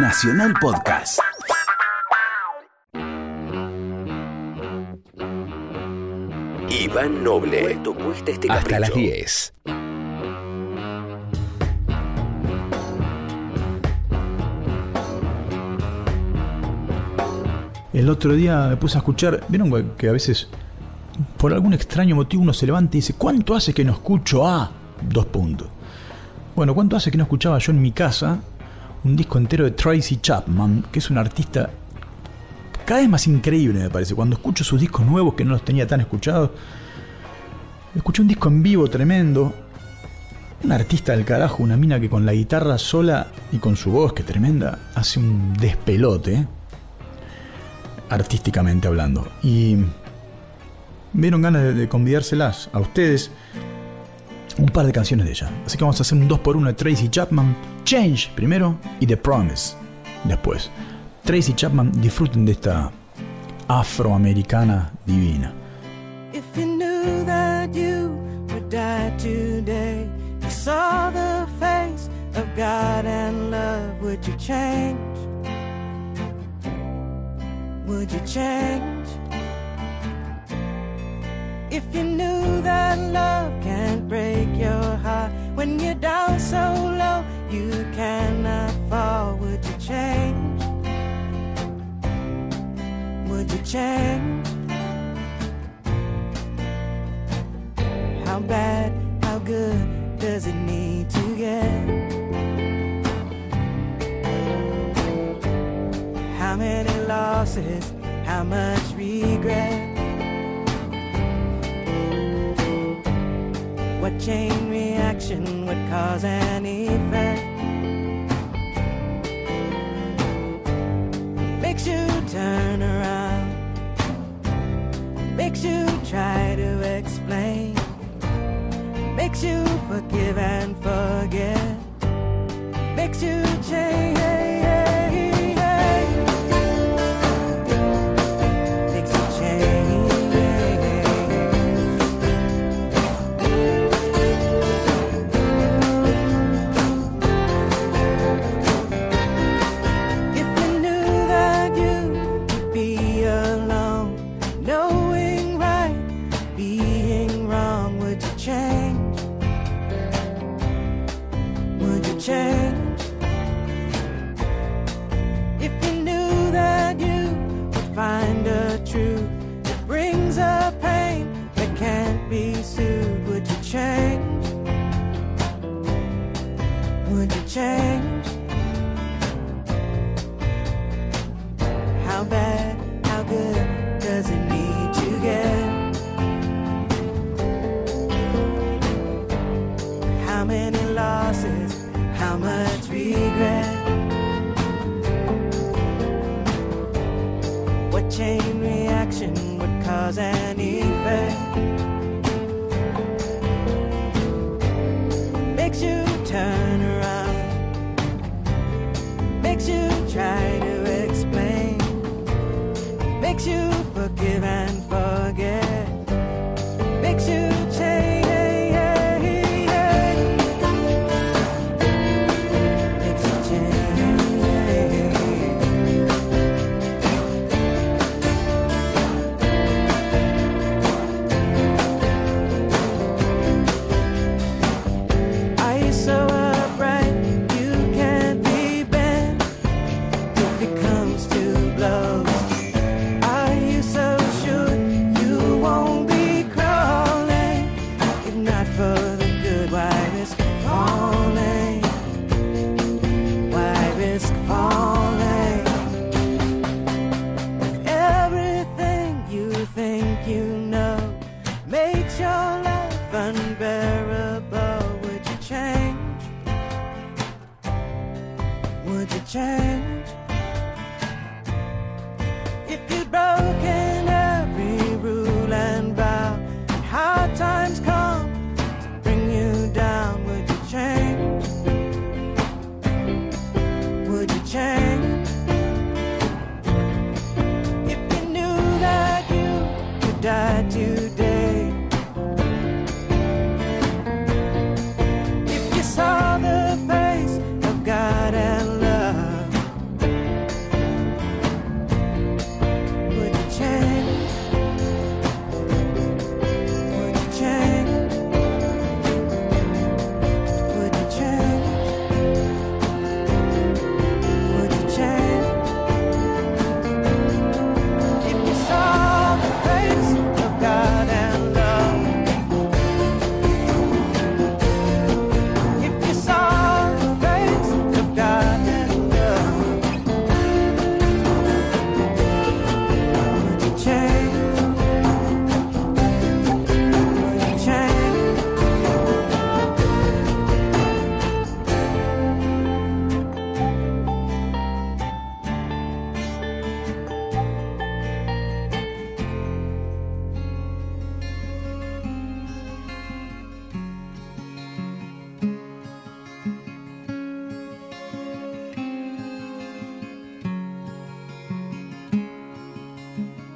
Nacional Podcast. Iván Noble. ¿Cuánto cuesta este Hasta las capricho? 10. El otro día me puse a escuchar, vieron güey, que a veces por algún extraño motivo uno se levanta y dice, ¿cuánto hace que no escucho a dos puntos? Bueno, ¿cuánto hace que no escuchaba yo en mi casa un disco entero de Tracy Chapman, que es un artista cada vez más increíble me parece? Cuando escucho sus discos nuevos que no los tenía tan escuchados, escuché un disco en vivo tremendo, un artista del carajo, una mina que con la guitarra sola y con su voz que tremenda, hace un despelote. ¿eh? artísticamente hablando. Y me dieron ganas de convidárselas a ustedes un par de canciones de ella. Así que vamos a hacer un 2x1 de Tracy Chapman, Change primero y The Promise después. Tracy Chapman, disfruten de esta afroamericana divina. If you knew that you would die today, you saw the face of God and love, would you change? Would you change? If you knew that love break heart when you're down so low you cannot fall, would you change? Would you change? How bad, how good does it need to get? How many losses, how much regret? What chain reaction would cause an effect? Makes you turn around, makes you try to explain makes you forgive and forget, makes you change. Find a truth that brings a pain that can't be soothed, would you change? Would you change? Makes you try to explain. Makes you forgive and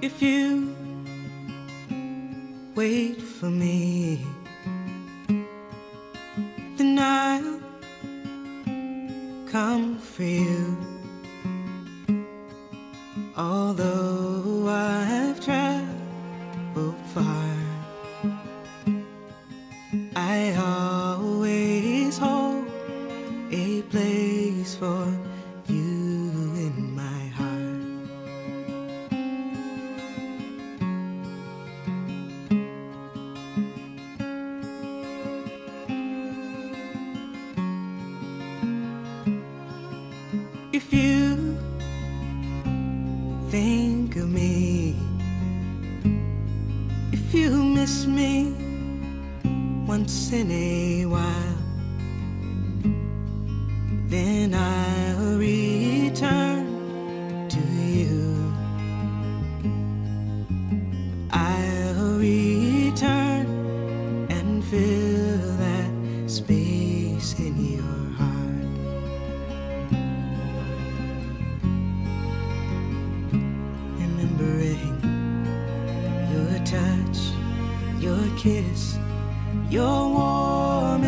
If you wait for me, then I'll come for you. Although I've traveled far, If you think of me, if you miss me once in a touch, your kiss, your warm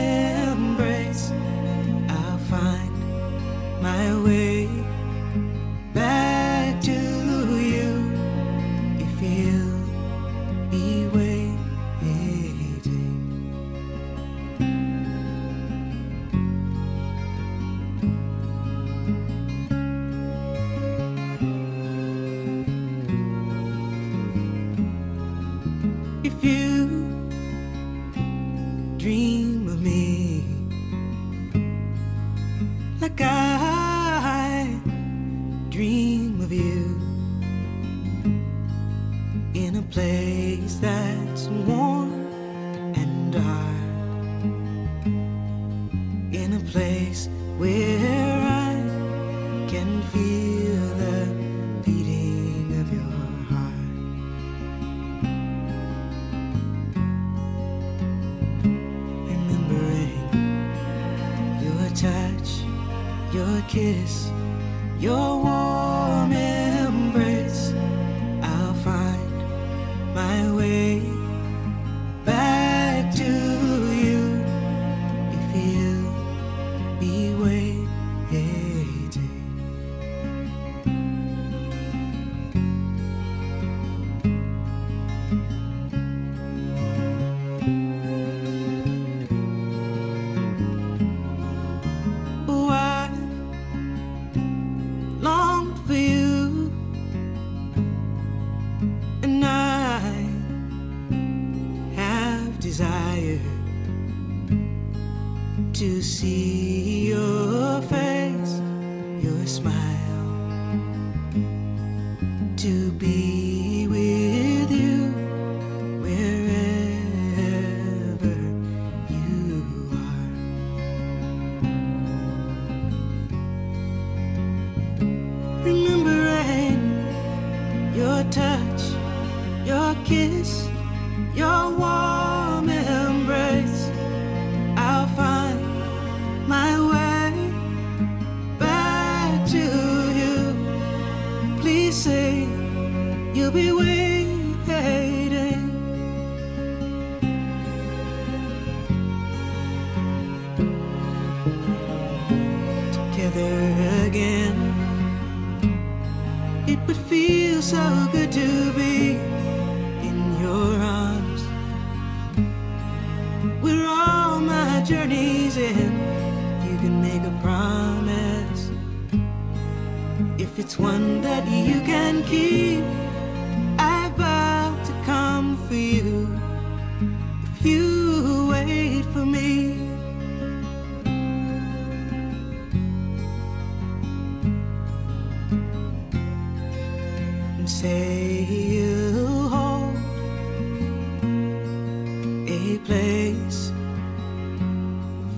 place that's warm and dark, in a place where I can feel the beating of your heart. remembering your touch, your kiss, your warm desired to see your face, your smile, to be with you wherever you are. remembering your touch, your kiss, you'll be waiting. Together again. It would feel so good to be in your arms. Where all my journeys end. You can make a promise, if it's one that you can keep, say hold a place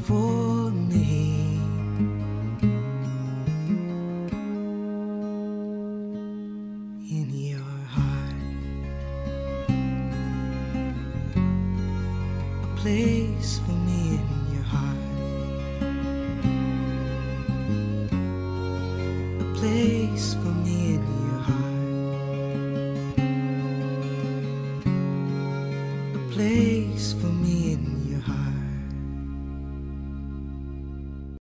for me. In your heart, a place for me